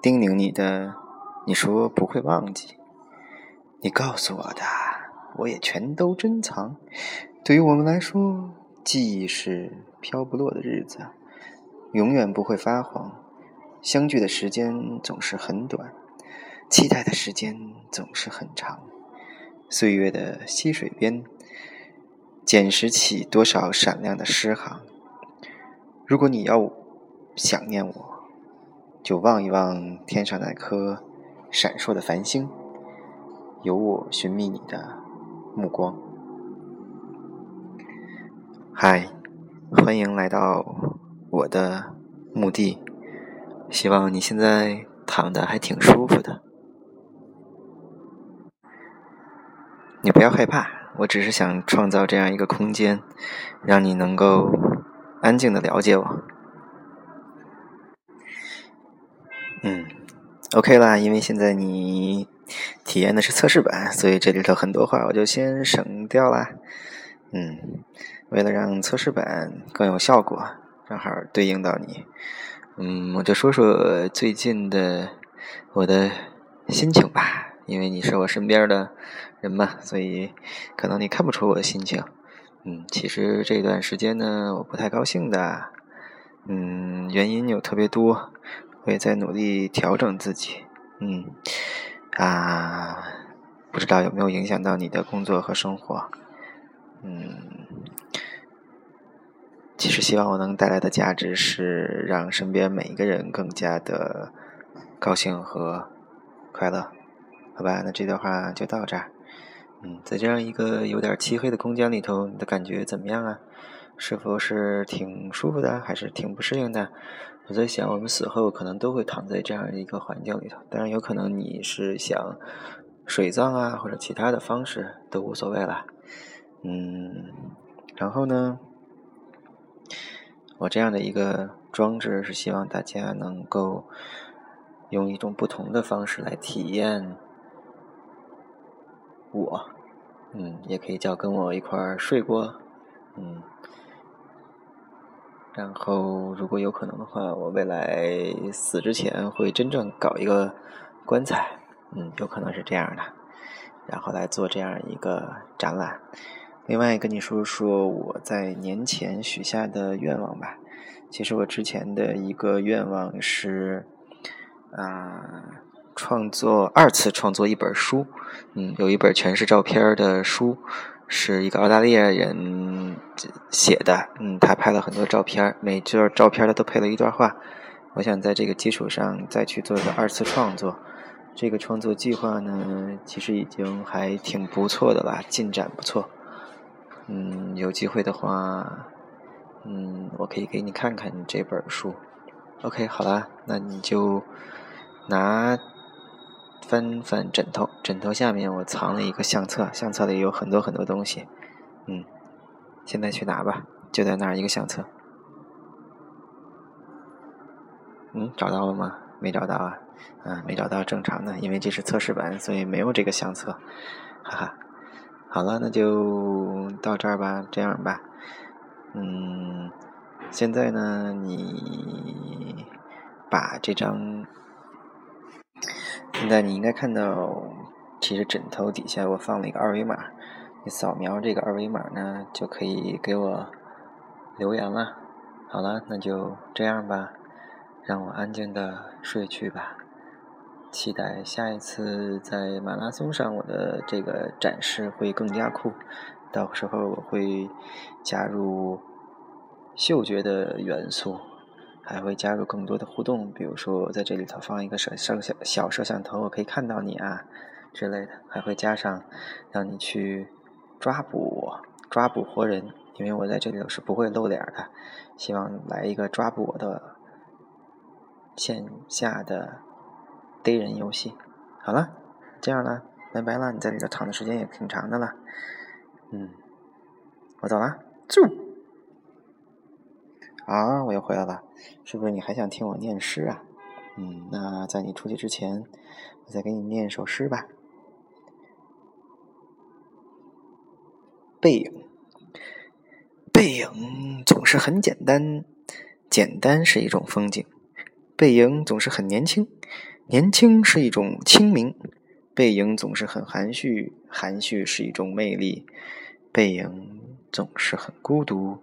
叮咛你的，你说不会忘记。你告诉我的，我也全都珍藏。对于我们来说，记忆是飘不落的日子，永远不会发黄。相聚的时间总是很短，期待的时间总是很长。岁月的溪水边，捡拾起多少闪亮的诗行。如果你要想念我，就望一望天上那颗闪烁的繁星，有我寻觅你的目光。嗨，欢迎来到我的墓地，希望你现在躺的还挺舒服的。你不要害怕，我只是想创造这样一个空间，让你能够安静的了解我。嗯，OK 啦，因为现在你体验的是测试版，所以这里头很多话我就先省掉啦。嗯，为了让测试版更有效果，正好对应到你，嗯，我就说说最近的我的心情吧。因为你是我身边的人嘛，所以可能你看不出我的心情。嗯，其实这段时间呢，我不太高兴的。嗯，原因有特别多，我也在努力调整自己。嗯，啊，不知道有没有影响到你的工作和生活？嗯，其实希望我能带来的价值是让身边每一个人更加的高兴和快乐。好吧，那这段话就到这儿。嗯，在这样一个有点漆黑的空间里头，你的感觉怎么样啊？是否是挺舒服的，还是挺不适应的？我在想，我们死后可能都会躺在这样一个环境里头。当然，有可能你是想水葬啊，或者其他的方式都无所谓了。嗯，然后呢，我这样的一个装置是希望大家能够用一种不同的方式来体验。我，嗯，也可以叫跟我一块儿睡过，嗯，然后如果有可能的话，我未来死之前会真正搞一个棺材，嗯，有可能是这样的，然后来做这样一个展览。另外跟你说说我在年前许下的愿望吧。其实我之前的一个愿望是，啊。创作二次创作一本书，嗯，有一本全是照片的书，是一个澳大利亚人写的，嗯，他拍了很多照片，每卷照片他都配了一段话。我想在这个基础上再去做一个二次创作，这个创作计划呢，其实已经还挺不错的吧，进展不错。嗯，有机会的话，嗯，我可以给你看看这本书。OK，好啦，那你就拿。翻翻枕头，枕头下面我藏了一个相册，相册里有很多很多东西。嗯，现在去拿吧，就在那儿一个相册。嗯，找到了吗？没找到啊？嗯，没找到，正常的，因为这是测试版，所以没有这个相册。哈哈，好了，那就到这儿吧，这样吧。嗯，现在呢，你把这张。现在你应该看到，其实枕头底下我放了一个二维码，你扫描这个二维码呢，就可以给我留言了。好了，那就这样吧，让我安静的睡去吧。期待下一次在马拉松上我的这个展示会更加酷，到时候我会加入嗅觉的元素。还会加入更多的互动，比如说在这里头放一个摄摄像小摄像头，我可以看到你啊之类的。还会加上让你去抓捕我，抓捕活人，因为我在这里头是不会露脸的。希望来一个抓捕我的线下的逮人游戏。好了，这样了，拜拜了。你在里头躺的时间也挺长的了，嗯，我走了，就。啊，我又回来了，是不是你还想听我念诗啊？嗯，那在你出去之前，我再给你念一首诗吧。背影，背影总是很简单，简单是一种风景。背影总是很年轻，年轻是一种清明；背影总是很含蓄，含蓄是一种魅力；背影总是很孤独，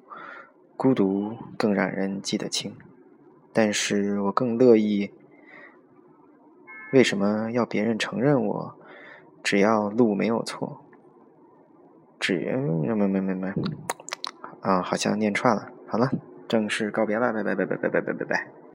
孤独更让人记得清。但是我更乐意，为什么要别人承认我？只要路没有错，只没没没没没，啊，好像念串了。好了，正式告别了，拜拜拜拜拜拜拜拜拜。